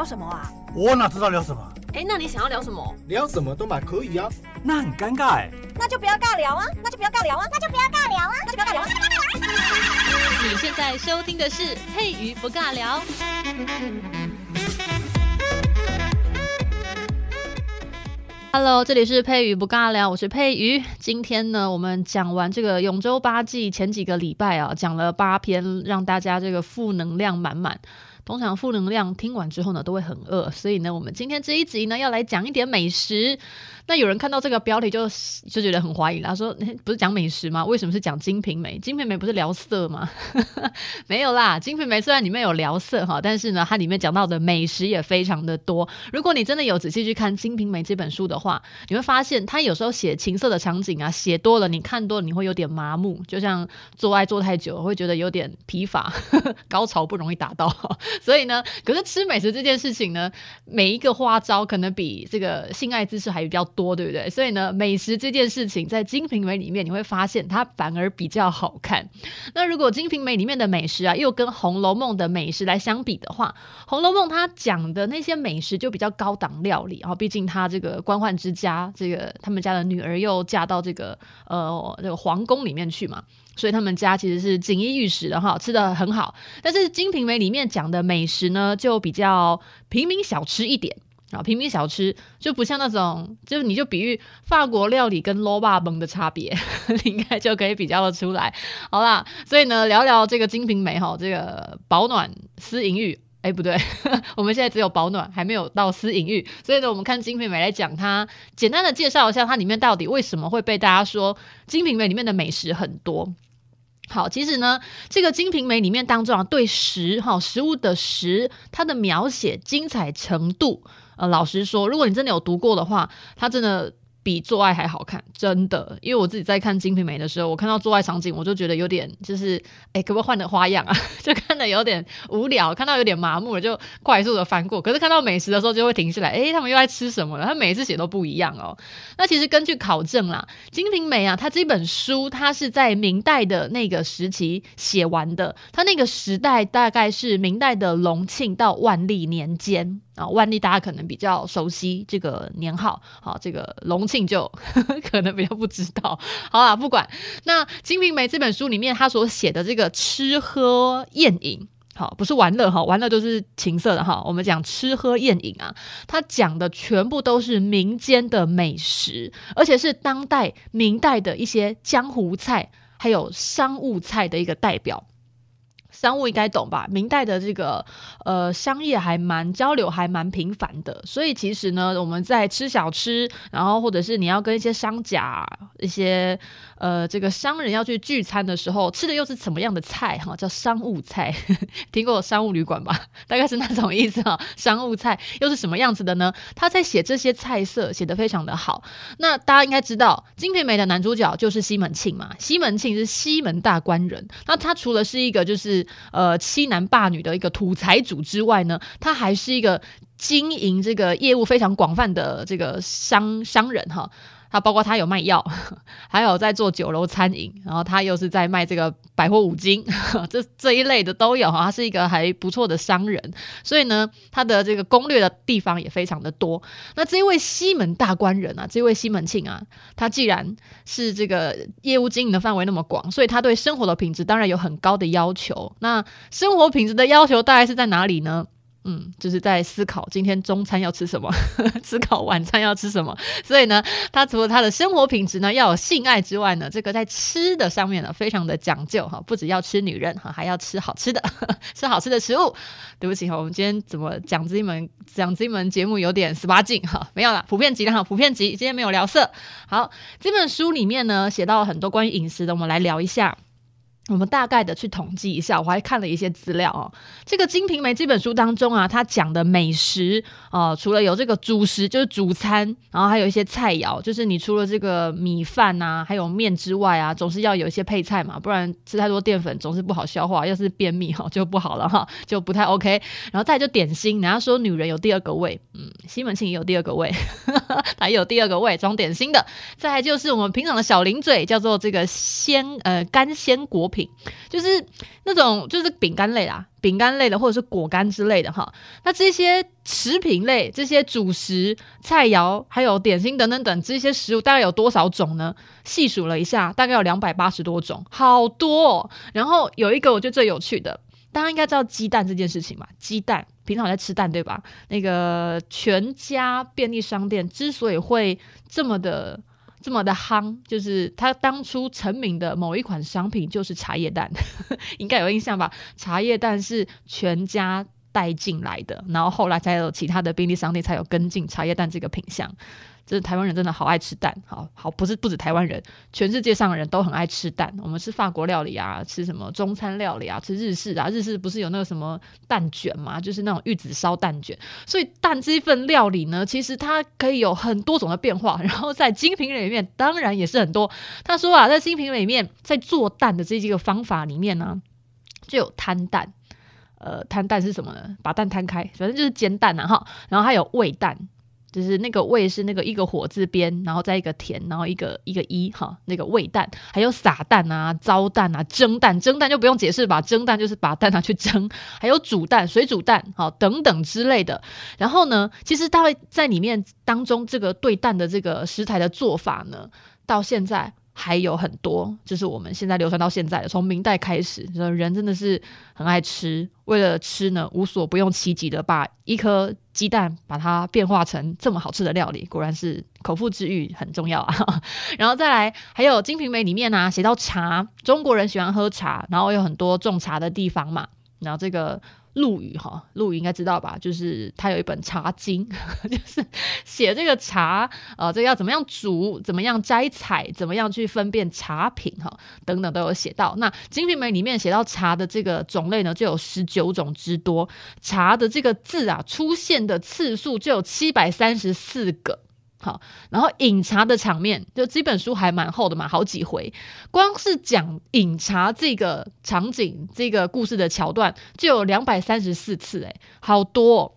聊什么啊？我哪知道聊什么？哎，那你想要聊什么？聊什么都嘛可以啊。那很尴尬哎。那就不要尬聊啊！那就不要尬聊啊！那就不要尬聊啊！那就不要尬聊啊！你现在收听的是佩瑜不尬聊。Hello，这里是佩瑜不尬聊，我是佩瑜。今天呢，我们讲完这个永州八记前几个礼拜啊，讲了八篇，让大家这个负能量满满。通常负能量听完之后呢，都会很饿，所以呢，我们今天这一集呢，要来讲一点美食。那有人看到这个标题就就觉得很怀疑他，说不是讲美食吗？为什么是讲《金瓶梅》？《金瓶梅》不是聊色吗？没有啦，《金瓶梅》虽然里面有聊色哈，但是呢，它里面讲到的美食也非常的多。如果你真的有仔细去看《金瓶梅》这本书的话，你会发现它有时候写情色的场景啊，写多了，你看多了，你会有点麻木，就像做爱做太久，会觉得有点疲乏，高潮不容易达到。所以呢，可是吃美食这件事情呢，每一个花招可能比这个性爱姿势还比较多。多对不对？所以呢，美食这件事情在《金瓶梅》里面，你会发现它反而比较好看。那如果《金瓶梅》里面的美食啊，又跟《红楼梦》的美食来相比的话，《红楼梦》它讲的那些美食就比较高档料理啊，毕竟它这个官宦之家，这个他们家的女儿又嫁到这个呃这个皇宫里面去嘛，所以他们家其实是锦衣玉食的哈，吃的很好。但是《金瓶梅》里面讲的美食呢，就比较平民小吃一点。啊，平民小吃就不像那种，就是你就比喻法国料理跟卤肉饭的差别，你应该就可以比较的出来。好啦，所以呢，聊聊这个《金瓶梅》哈，这个保暖思淫欲，哎，不对，我们现在只有保暖，还没有到思淫欲。所以呢，我们看《金瓶梅》来讲它，简单的介绍一下它里面到底为什么会被大家说《金瓶梅》里面的美食很多。好，其实呢，这个《金瓶梅》里面当中啊，对食哈食物的食，它的描写精彩程度。呃，老实说，如果你真的有读过的话，它真的。比做爱还好看，真的。因为我自己在看《金瓶梅》的时候，我看到做爱场景，我就觉得有点就是，哎、可不可以换个花样啊？就 看得有点无聊，看到有点麻木了，就快速的翻过。可是看到美食的时候，就会停下来，哎、欸，他们又在吃什么了？他每一次写都不一样哦。那其实根据考证啦，《金瓶梅》啊，它这本书它是在明代的那个时期写完的，它那个时代大概是明代的隆庆到万历年间。啊，万历大家可能比较熟悉这个年号，好，这个隆庆就 可能比较不知道。好啦，不管那《金瓶梅》这本书里面他所写的这个吃喝宴饮，好，不是玩乐哈，玩乐都是情色的哈。我们讲吃喝宴饮啊，他讲的全部都是民间的美食，而且是当代明代的一些江湖菜，还有商务菜的一个代表。商务应该懂吧？明代的这个呃商业还蛮交流，还蛮频繁的。所以其实呢，我们在吃小吃，然后或者是你要跟一些商家、一些呃这个商人要去聚餐的时候，吃的又是什么样的菜哈？叫商务菜，听过商务旅馆吧？大概是那种意思哈。商务菜又是什么样子的呢？他在写这些菜色写得非常的好。那大家应该知道，《金瓶梅》的男主角就是西门庆嘛。西门庆是西门大官人，那他除了是一个就是。呃，欺男霸女的一个土财主之外呢，他还是一个经营这个业务非常广泛的这个商商人哈。他包括他有卖药，还有在做酒楼餐饮，然后他又是在卖这个百货五金，这这一类的都有哈。他是一个还不错的商人，所以呢，他的这个攻略的地方也非常的多。那这一位西门大官人啊，这位西门庆啊，他既然是这个业务经营的范围那么广，所以他对生活的品质当然有很高的要求。那生活品质的要求大概是在哪里呢？嗯，就是在思考今天中餐要吃什么，思考晚餐要吃什么。所以呢，他除了他的生活品质呢要有性爱之外呢，这个在吃的上面呢非常的讲究哈，不只要吃女人哈，还要吃好吃的，吃好吃的食物。对不起哈，我们今天怎么讲这一门讲这一门节目有点十八禁哈，没有啦，普遍级的哈，普遍级。今天没有聊色。好，这本书里面呢写到很多关于饮食的，我们来聊一下。我们大概的去统计一下，我还看了一些资料哦。这个《金瓶梅》这本书当中啊，它讲的美食啊、除了有这个主食，就是主餐，然后还有一些菜肴，就是你除了这个米饭呐、啊，还有面之外啊，总是要有一些配菜嘛，不然吃太多淀粉总是不好消化，要是便秘哈 就不好了哈，就不太 OK。然后再就点心，人家说女人有第二个胃，嗯，西门庆也有第二个胃，他有第二个胃装点心的。再就是我们平常的小零嘴，叫做这个鲜呃干鲜果。品，就是那种就是饼干类啦，饼干类的或者是果干之类的哈。那这些食品类、这些主食、菜肴还有点心等等等这些食物，大概有多少种呢？细数了一下，大概有两百八十多种，好多哦。然后有一个我觉得最有趣的。大家应该知道鸡蛋这件事情吧？鸡蛋平常在吃蛋，对吧？那个全家便利商店之所以会这么的这么的夯，就是他当初成名的某一款商品就是茶叶蛋，应该有印象吧？茶叶蛋是全家带进来的，然后后来才有其他的便利商店才有跟进茶叶蛋这个品相。就是台湾人真的好爱吃蛋，好好不是不止台湾人，全世界上的人都很爱吃蛋。我们吃法国料理啊，吃什么中餐料理啊，吃日式啊，日式不是有那个什么蛋卷嘛，就是那种玉子烧蛋卷。所以蛋这一份料理呢，其实它可以有很多种的变化。然后在精品里面，当然也是很多。他说啊，在精品里面，在做蛋的这几个方法里面呢，就有摊蛋。呃，摊蛋是什么呢？把蛋摊开，反正就是煎蛋啊哈。然后还有味蛋。就是那个味是那个一个火字边，然后再一个田，然后一个一个一哈，那个味蛋，还有撒蛋啊、糟蛋啊、蒸蛋，蒸蛋就不用解释吧，蒸蛋就是把蛋拿去蒸，还有煮蛋、水煮蛋，好等等之类的。然后呢，其实它会在里面当中这个对蛋的这个食材的做法呢，到现在。还有很多，就是我们现在流传到现在的，从明代开始，人真的是很爱吃，为了吃呢，无所不用其极的把一颗鸡蛋把它变化成这么好吃的料理，果然是口腹之欲很重要啊。然后再来，还有《金瓶梅》里面啊，写到茶，中国人喜欢喝茶，然后有很多种茶的地方嘛，然后这个。陆羽哈，陆羽应该知道吧？就是他有一本《茶经》，就是写这个茶，呃，这个要怎么样煮，怎么样摘采，怎么样去分辨茶品哈，等等都有写到。那《金瓶梅》里面写到茶的这个种类呢，就有十九种之多，茶的这个字啊，出现的次数就有七百三十四个。好，然后饮茶的场面，就这本书还蛮厚的嘛，好几回，光是讲饮茶这个场景，这个故事的桥段就有两百三十四次，诶，好多哦。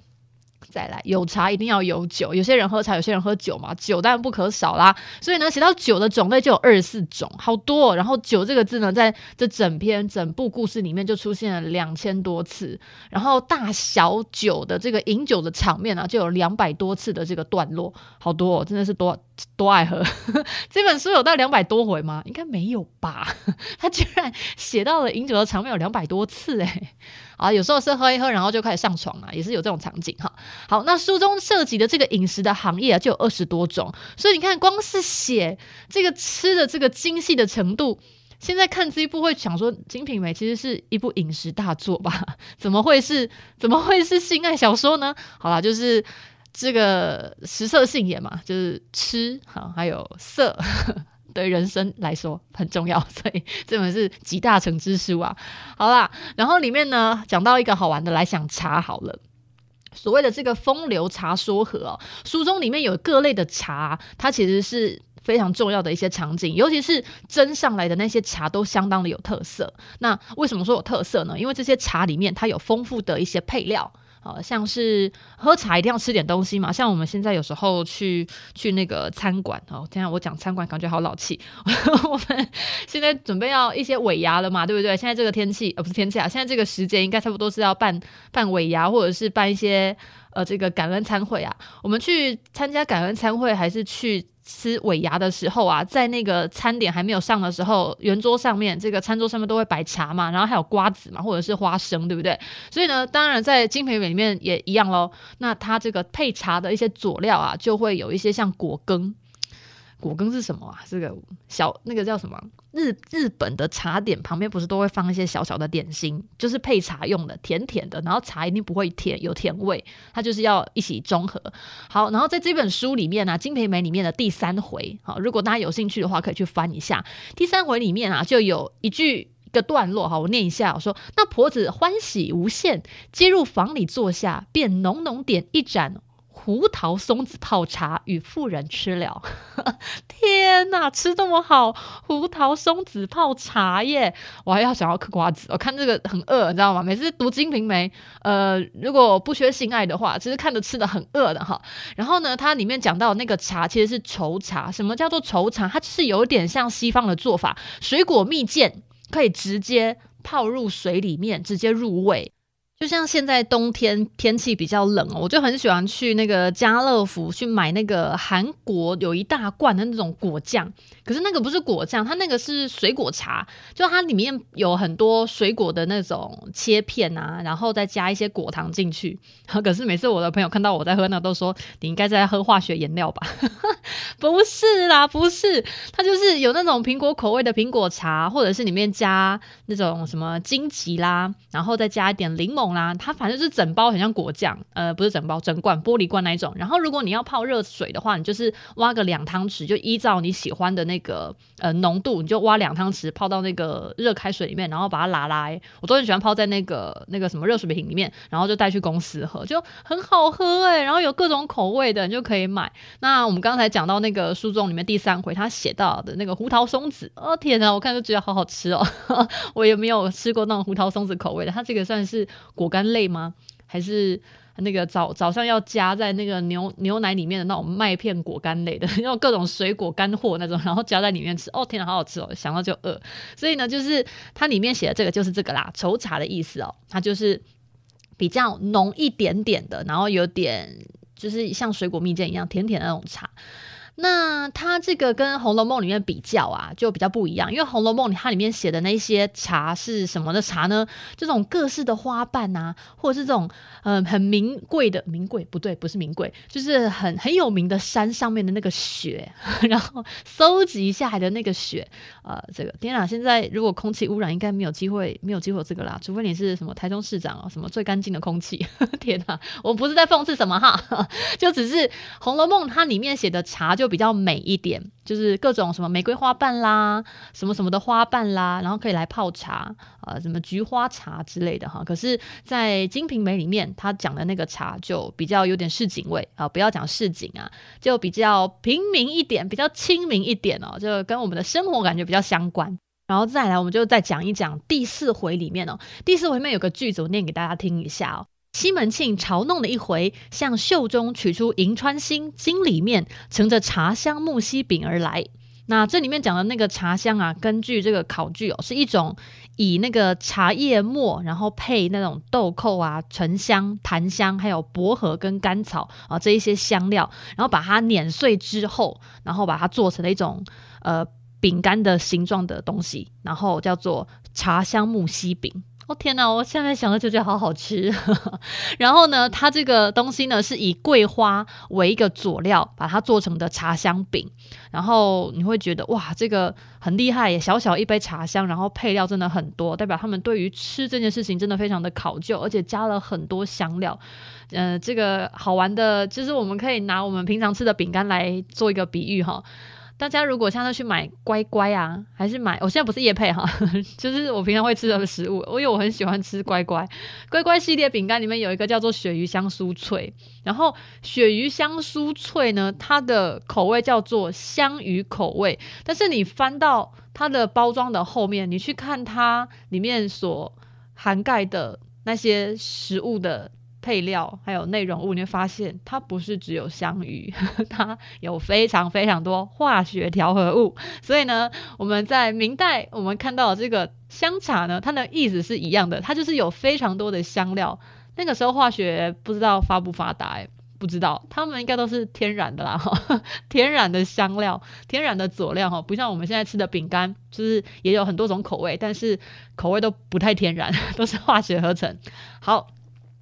再来，有茶一定要有酒。有些人喝茶，有些人喝酒嘛，酒当然不可少啦。所以呢，写到酒的种类就有二十四种，好多。然后“酒”这个字呢，在这整篇整部故事里面就出现了两千多次。然后大小酒的这个饮酒的场面呢，就有两百多次的这个段落，好多哦，真的是多多爱喝。这本书有到两百多回吗？应该没有吧？他居然写到了饮酒的场面有两百多次，诶。啊，有时候是喝一喝，然后就开始上床啊，也是有这种场景哈。好，那书中涉及的这个饮食的行业啊，就有二十多种，所以你看，光是写这个吃的这个精细的程度，现在看这一部会想说，《金瓶梅》其实是一部饮食大作吧？怎么会是怎么会是性爱小说呢？好啦，就是这个食色性也嘛，就是吃好，还有色。对人生来说很重要，所以 这本是集大成之书啊。好啦，然后里面呢讲到一个好玩的，来讲茶好了。所谓的这个风流茶说和哦，书中里面有各类的茶，它其实是非常重要的一些场景，尤其是蒸上来的那些茶都相当的有特色。那为什么说有特色呢？因为这些茶里面它有丰富的一些配料。好像是喝茶一定要吃点东西嘛，像我们现在有时候去去那个餐馆哦，现在我讲餐馆感觉好老气。我们现在准备要一些尾牙了嘛，对不对？现在这个天气呃不是天气啊，现在这个时间应该差不多是要办办尾牙或者是办一些呃这个感恩餐会啊。我们去参加感恩餐会还是去？吃尾牙的时候啊，在那个餐点还没有上的时候，圆桌上面这个餐桌上面都会摆茶嘛，然后还有瓜子嘛，或者是花生，对不对？所以呢，当然在金瓶梅里面也一样喽。那它这个配茶的一些佐料啊，就会有一些像果羹。果羹是什么啊？这个小那个叫什么？日日本的茶点旁边不是都会放一些小小的点心，就是配茶用的，甜甜的。然后茶一定不会甜，有甜味，它就是要一起中和。好，然后在这本书里面呢，啊，《金瓶梅》里面的第三回，好，如果大家有兴趣的话，可以去翻一下。第三回里面啊，就有一句一个段落，哈，我念一下，我说：“那婆子欢喜无限，接入房里坐下，便浓浓点一盏。”胡桃松子泡茶与妇人吃了，天哪，吃这么好，胡桃松子泡茶耶！我还要想要嗑瓜子，我看这个很饿，你知道吗？每次读《金瓶梅》，呃，如果不缺性爱的话，其实看着吃的很饿的哈。然后呢，它里面讲到那个茶其实是稠茶，什么叫做稠茶？它就是有点像西方的做法，水果蜜饯。可以直接泡入水里面，直接入味。就像现在冬天天气比较冷哦，我就很喜欢去那个家乐福去买那个韩国有一大罐的那种果酱，可是那个不是果酱，它那个是水果茶，就它里面有很多水果的那种切片啊，然后再加一些果糖进去。可是每次我的朋友看到我在喝那，都说你应该在喝化学颜料吧？不是啦，不是，它就是有那种苹果口味的苹果茶，或者是里面加那种什么荆棘啦，然后再加一点柠檬。啦，它反正是整包很像果酱，呃，不是整包，整罐玻璃罐那一种。然后如果你要泡热水的话，你就是挖个两汤匙，就依照你喜欢的那个呃浓度，你就挖两汤匙泡到那个热开水里面，然后把它拿来。我都很喜欢泡在那个那个什么热水瓶里面，然后就带去公司喝，就很好喝哎、然后有各种口味的，你就可以买。那我们刚才讲到那个书中里面第三回，他写到的那个胡桃松子，哦天哪，我看就觉得好好吃哦。我也没有吃过那种胡桃松子口味的，它这个算是。果干类吗？还是那个早早上要加在那个牛牛奶里面的那种麦片果干类的，那种各种水果干货那种，然后加在里面吃。哦，天哪，好好吃哦！想到就饿。所以呢，就是它里面写的这个就是这个啦，稠茶的意思哦。它就是比较浓一点点的，然后有点就是像水果蜜饯一样甜甜的那种茶。那它这个跟《红楼梦》里面比较啊，就比较不一样，因为《红楼梦》它里面写的那些茶是什么的茶呢？这种各式的花瓣啊，或者是这种嗯、很名贵的名贵不对，不是名贵，就是很很有名的山上面的那个雪，然后搜集下来的那个雪，呃，这个天哪！现在如果空气污染，应该没有机会，没有机会这个啦，除非你是什么台中市长哦，什么最干净的空气。天哪，我不是在讽刺什么哈，就只是《红楼梦》它里面写的茶就。就比较美一点，就是各种什么玫瑰花瓣啦，什么什么的花瓣啦，然后可以来泡茶，呃，什么菊花茶之类的哈。可是，在《金瓶梅》里面，他讲的那个茶就比较有点市井味啊，不要讲市井啊，就比较平民一点，比较亲民一点哦，就跟我们的生活感觉比较相关。然后再来，我们就再讲一讲第四回里面哦，第四回里面有个句子，我念给大家听一下哦。西门庆嘲弄了一回，向袖中取出银川星金里面盛着茶香木樨饼而来。那这里面讲的那个茶香啊，根据这个考据哦，是一种以那个茶叶末，然后配那种豆蔻啊、沉香、檀香，还有薄荷跟甘草啊这一些香料，然后把它碾碎之后，然后把它做成了一种呃饼干的形状的东西，然后叫做茶香木樨饼。哦天哪！我现在想到就觉得好好吃。然后呢，它这个东西呢是以桂花为一个佐料，把它做成的茶香饼。然后你会觉得哇，这个很厉害耶！小小一杯茶香，然后配料真的很多，代表他们对于吃这件事情真的非常的考究，而且加了很多香料。呃，这个好玩的就是我们可以拿我们平常吃的饼干来做一个比喻哈。大家如果现在去买乖乖啊，还是买？我现在不是夜配哈，就是我平常会吃的食物。因为我很喜欢吃乖乖，乖乖系列饼干里面有一个叫做鳕鱼香酥脆，然后鳕鱼香酥脆呢，它的口味叫做香鱼口味。但是你翻到它的包装的后面，你去看它里面所涵盖的那些食物的。配料还有内容物，你会发现它不是只有香鱼，它有非常非常多化学调和物。所以呢，我们在明代我们看到这个香茶呢，它的意思是一样的，它就是有非常多的香料。那个时候化学不知道发不发达，欸，不知道，他们应该都是天然的啦，天然的香料，天然的佐料哈，不像我们现在吃的饼干，就是也有很多种口味，但是口味都不太天然，都是化学合成。好。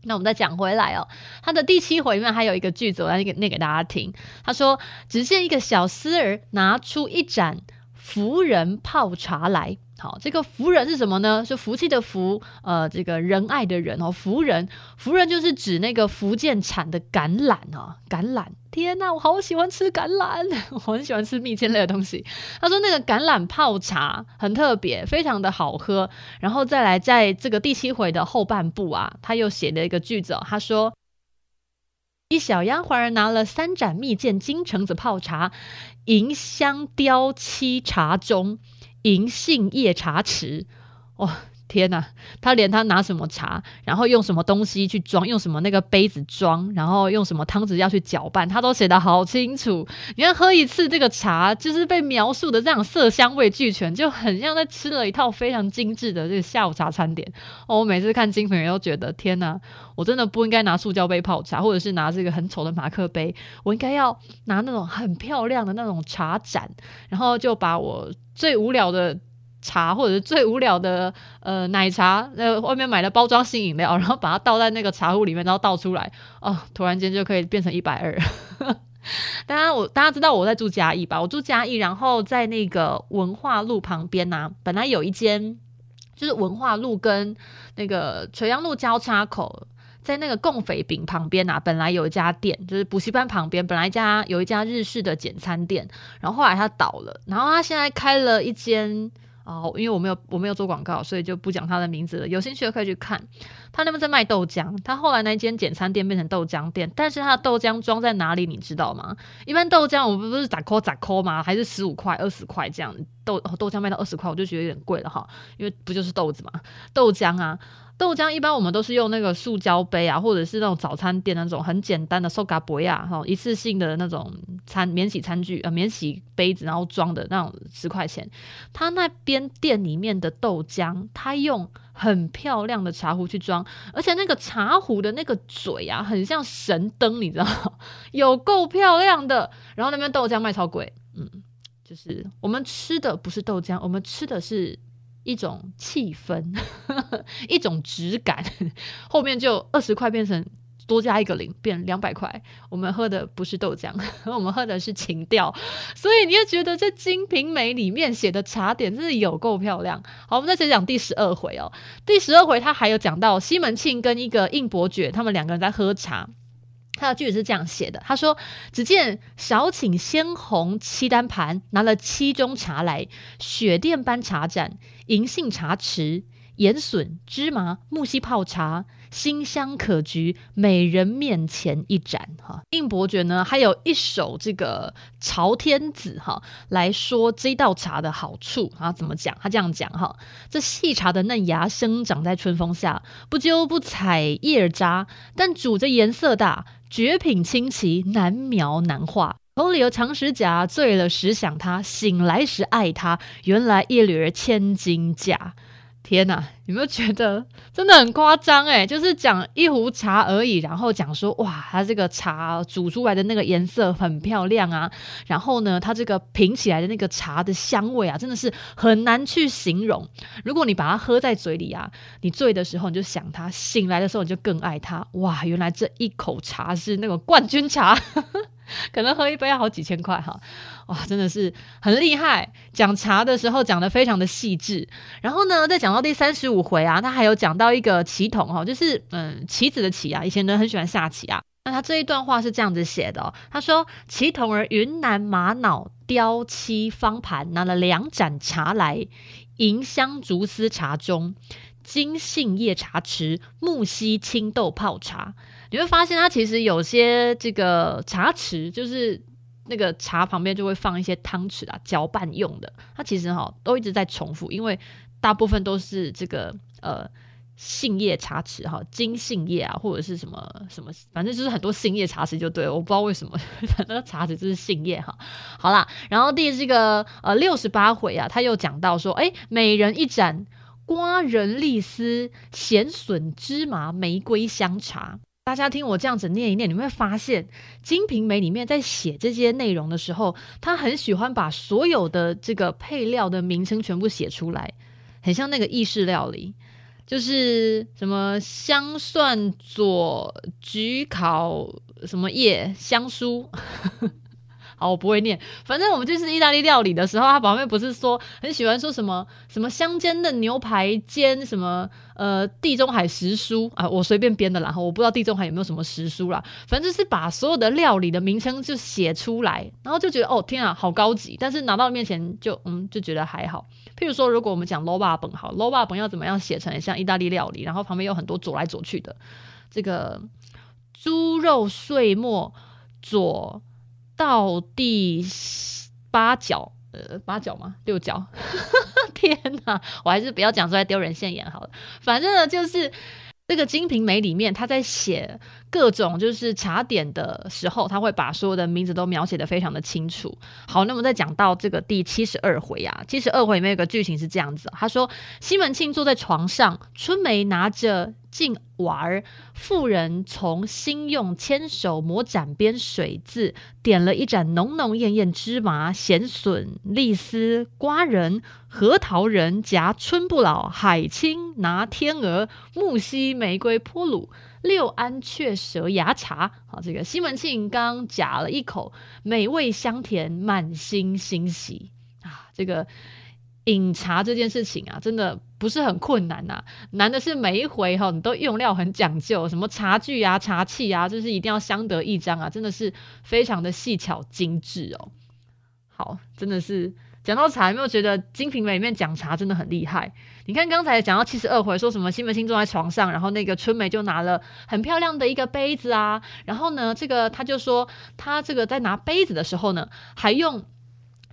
那我们再讲回来哦，他的第七回里面还有一个句子，我来念给大家听。他说：“只见一个小厮儿拿出一盏福人泡茶来。”好，这个福人是什么呢？是福气的福，呃，这个仁爱的仁哦。福人，福人就是指那个福建产的橄榄哦。橄榄，天哪，我好喜欢吃橄榄，我很喜欢吃蜜饯类的东西。他说那个橄榄泡茶很特别，非常的好喝。然后再来，在这个第七回的后半部啊，他又写了一个句子哦，他说：“一小丫鬟儿拿了三盏蜜饯金橙子泡茶，银香雕漆茶盅。”银杏叶茶匙，哇、天呐，他连他拿什么茶，然后用什么东西去装，用什么那个杯子装，然后用什么汤匙要去搅拌，他都写得好清楚。你看喝一次这个茶，就是被描述的这样色香味俱全，就很像在吃了一套非常精致的这个下午茶餐点。哦，我每次看精品人都觉得天呐，我真的不应该拿塑胶杯泡茶，或者是拿这个很丑的马克杯，我应该要拿那种很漂亮的那种茶盏，然后就把我最无聊的。茶或者是最无聊的呃奶茶，呃外面买的包装性饮料，然后把它倒在那个茶壶里面，然后倒出来，哦，突然间就可以变成一百二。大家我大家知道我在住嘉义吧？我住嘉义，然后在那个文化路旁边呐、啊，本来有一间就是文化路跟那个垂杨路交叉口，在那个贡斐饼旁边、啊，本来有一家店，就是补习班旁边，本来一家有一家日式的简餐店，然后后来他倒了，然后他现在开了一间。哦，因为我没有我没有做广告，所以就不讲他的名字了。有兴趣的可以去看，他那边在卖豆浆。他后来那间简餐店变成豆浆店，但是他的豆浆装在哪里，你知道吗？一般豆浆我们不是咋抠咋抠吗？还是十五块、二十块这样豆豆浆卖到二十块，我就觉得有点贵了哈。因为不就是豆子嘛，豆浆啊。豆浆一般我们都是用那个塑胶杯啊，或者是那种早餐店那种很简单的塑胶杯啊，哈，一次性的那种餐免洗餐具呃免洗杯子，然后装的那种十块钱。他那边店里面的豆浆，他用很漂亮的茶壶去装，而且那个茶壶的那个嘴啊，很像神灯，你知道，有够漂亮的。然后那边豆浆卖超贵，嗯，就是我们吃的不是豆浆，我们吃的是。一种气氛，一种质感，后面就二十块变成多加一个零，变两百块。我们喝的不是豆浆，我们喝的是情调，所以你就觉得这《金瓶梅》里面写的茶点真的有够漂亮。好，我们再接着讲第十二回哦。第十二回他还有讲到西门庆跟一个应伯爵，他们两个人在喝茶。他的句子是这样写的：他说，只见少请鲜红七单盘，拿了七盅茶来，雪殿般茶盏，银杏茶匙，盐笋、芝麻、木樨泡茶，馨香可掬，美人面前一盏。哈，应伯爵呢，还有一首这个朝天子哈来说这道茶的好处啊，怎么讲？他这样讲哈，这细茶的嫩芽生长在春风下，不揪不采叶渣，但煮着颜色大。绝品清奇，难描难画。口里有长时夹，醉了时想他，醒来时爱他。原来一缕千金价。天哪，有没有觉得真的很夸张？诶，就是讲一壶茶而已，然后讲说哇，它这个茶煮出来的那个颜色很漂亮啊。然后呢，它这个品起来的那个茶的香味啊，真的是很难去形容。如果你把它喝在嘴里啊，你醉的时候你就想它，醒来的时候你就更爱它。哇，原来这一口茶是那个冠军茶。可能喝一杯要好几千块哈，哇，真的是很厉害。讲茶的时候讲得非常的细致，然后呢，再讲到第三十五回啊，他还有讲到一个棋童哈，就是嗯棋子的棋啊，以前人很喜欢下棋啊。那他这一段话是这样子写的哦，他说：“棋童儿云南玛瑙雕漆方盘，拿了两盏茶来，银香竹丝茶盅，金杏叶茶匙，木樨青豆泡茶。”你会发现，它其实有些这个茶匙，就是那个茶旁边就会放一些汤匙啊，搅拌用的。它其实哈都一直在重复，因为大部分都是这个呃杏叶茶匙哈，金杏叶啊，或者是什么什么，反正就是很多杏叶茶匙就对了。我不知道为什么，反正茶匙就是杏叶哈。好啦，然后第这个呃六十八回啊，他又讲到说，哎，每人一盏瓜仁栗丝咸笋芝麻玫瑰香茶。大家听我这样子念一念，你会发现《金瓶梅》里面在写这些内容的时候，他很喜欢把所有的这个配料的名称全部写出来，很像那个意式料理，就是什么香蒜佐焗烤什么叶香酥。哦，我不会念。反正我们就是意大利料理的时候，他旁边不是说很喜欢说什么什么香煎的牛排煎什么呃地中海食蔬啊，我随便编的啦。我不知道地中海有没有什么食蔬啦。反正就是把所有的料理的名称就写出来，然后就觉得哦天啊，好高级。但是拿到面前就嗯就觉得还好。譬如说，如果我们讲卤肉饭好，卤肉饭要怎么样写成像意大利料理，然后旁边有很多左来左去的这个猪肉碎末左。到第八角，呃，八角吗？六角？天哪，我还是不要讲出来丢人现眼好了。反正呢，就是。这个《金瓶梅》里面，他在写各种就是茶点的时候，他会把所有的名字都描写的非常的清楚。好，那么再讲到这个第七十二回啊，七十二回里面有个剧情是这样子，他说西门庆坐在床上，春梅拿着。镜碗儿，妇人从新用千手磨盏边水渍，点了一盏浓浓艳艳芝麻咸笋栗丝瓜仁核桃仁夹春不老海青拿天鹅木樨玫瑰泼卤六安雀舌芽茶。好，这个西门庆刚夹了一口，美味香甜，满心欣喜啊，这个。饮茶这件事情啊，真的不是很困难呐、难的是每一回哈，你都用料很讲究，什么茶具啊、茶器啊，就是一定要相得益彰啊，真的是非常的细巧精致哦。好，真的是讲到茶，有没有觉得《金瓶梅》里面讲茶真的很厉害？你看刚才讲到七十二回，说什么西门庆坐在床上，然后那个春梅就拿了很漂亮的一个杯子啊，然后呢，这个他就说他这个在拿杯子的时候呢，还用。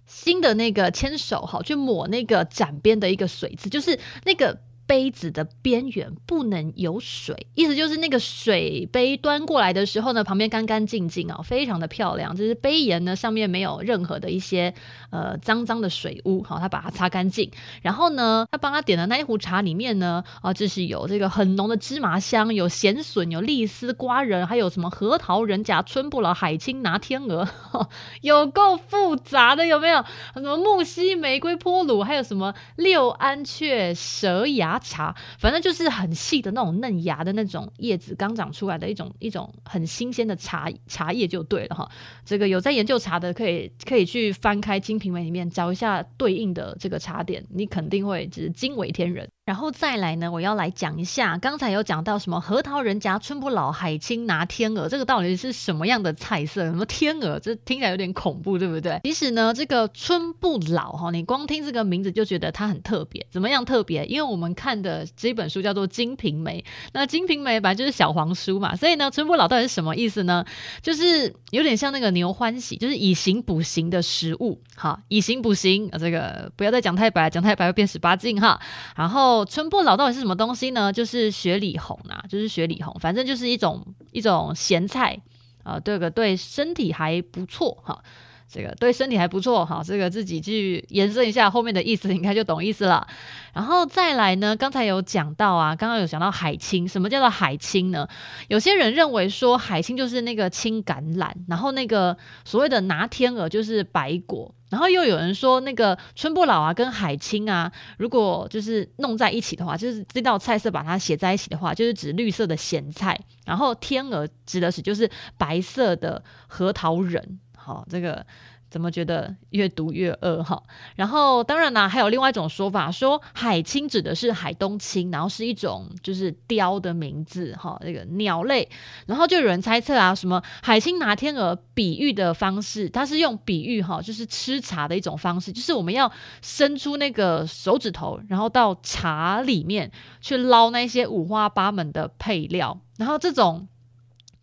新的那个牵手哈，去抹那个盏边的一个水渍，就是那个。杯子的边缘不能有水，意思就是那个水杯端过来的时候呢，旁边干干净净啊，非常的漂亮。就是杯沿呢，上面没有任何的一些呃脏脏的水污，好，他把它擦干净。然后呢，他帮他点的那一壶茶里面呢，啊，就是有这个很浓的芝麻香，有咸笋，有栗丝瓜仁，还有什么核桃仁夹春不老海青拿天鹅，有够复杂的，有没有？什么木樨玫瑰泼卤，还有什么六安雀蛇芽。茶，反正就是很细的那种嫩芽的那种叶子，刚长出来的一种一种很新鲜的茶茶叶就对了哈。这个有在研究茶的，可以可以去翻开《评委》里面找一下对应的这个茶点，你肯定会就是惊为天人。然后再来呢，我要来讲一下，刚才有讲到什么核桃仁夹春不老，海青拿天鹅，这个到底是什么样的菜色？什么天鹅？这听起来有点恐怖，对不对？其实呢，这个春不老哈，你光听这个名字就觉得它很特别。怎么样特别？因为我们看的这本书叫做《金瓶梅》，那《金瓶梅》本来就是小黄书嘛，所以呢，春不老到底是什么意思呢？就是有点像那个牛欢喜，就是以形补形的食物。好，以形补形，这个不要再讲太白，讲太白会变十八禁哈。然后。春不老到底是什么东西呢？就是雪里红啊，就是雪里红，反正就是一种一种咸菜啊，这个对身体还不错哈，这个对身体还不错哈，这个自己去延伸一下后面的意思，应该就懂意思了。然后再来呢，刚才有讲到啊，刚刚有讲到海青，什么叫做海青呢？有些人认为说海青就是那个青橄榄，然后那个所谓的拿天鹅就是白果。然后又有人说，那个春不老啊，跟海青啊，如果就是弄在一起的话，就是这道菜色把它写在一起的话，就是指绿色的咸菜。然后天鹅指的是就是白色的核桃仁。好，这个。怎么觉得越读越饿哈？然后当然啦，还有另外一种说法，说海青指的是海东青，然后是一种就是雕的名字哈，这个鸟类。然后就有人猜测啊，什么海青拿天鹅比喻的方式，它是用比喻哈，就是吃茶的一种方式，就是我们要伸出那个手指头，然后到茶里面去捞那些五花八门的配料，然后这种。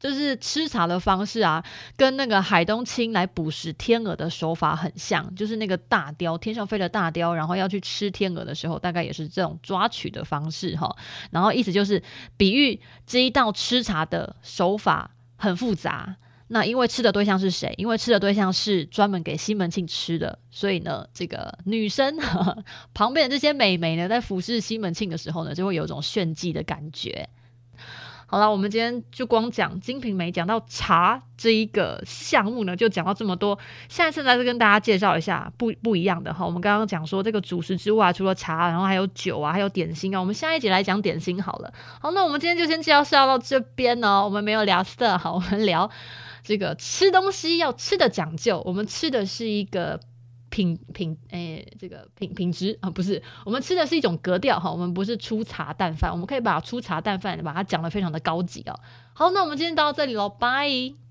就是吃茶的方式啊，跟那个海东青来捕食天鹅的手法很像，就是那个大雕，天上飞的大雕，然后要去吃天鹅的时候，大概也是这种抓取的方式哈。然后意思就是比喻这一道吃茶的手法很复杂。那因为吃的对象是谁？因为吃的对象是专门给西门庆吃的，所以呢，这个女生 旁边的这些美眉呢，在服侍西门庆的时候呢，就会有一种炫技的感觉。好了，我们今天就光讲《金瓶梅》，讲到茶这一个项目呢，就讲到这么多。下一次再跟大家介绍一下不不一样的哈。我们刚刚讲说这个主食之外，除了茶，然后还有酒啊，还有点心啊。我们下一集来讲点心好了。好，那我们今天就先介绍到这边哦。我们没有聊色，好，我们聊这个吃东西要吃的讲究。我们吃的是一个。品品诶、这个品品质啊，不是，我们吃的是一种格调哈，我们不是粗茶淡饭，我们可以把粗茶淡饭把它讲的非常的高级哦。好，那我们今天到这里喽，拜。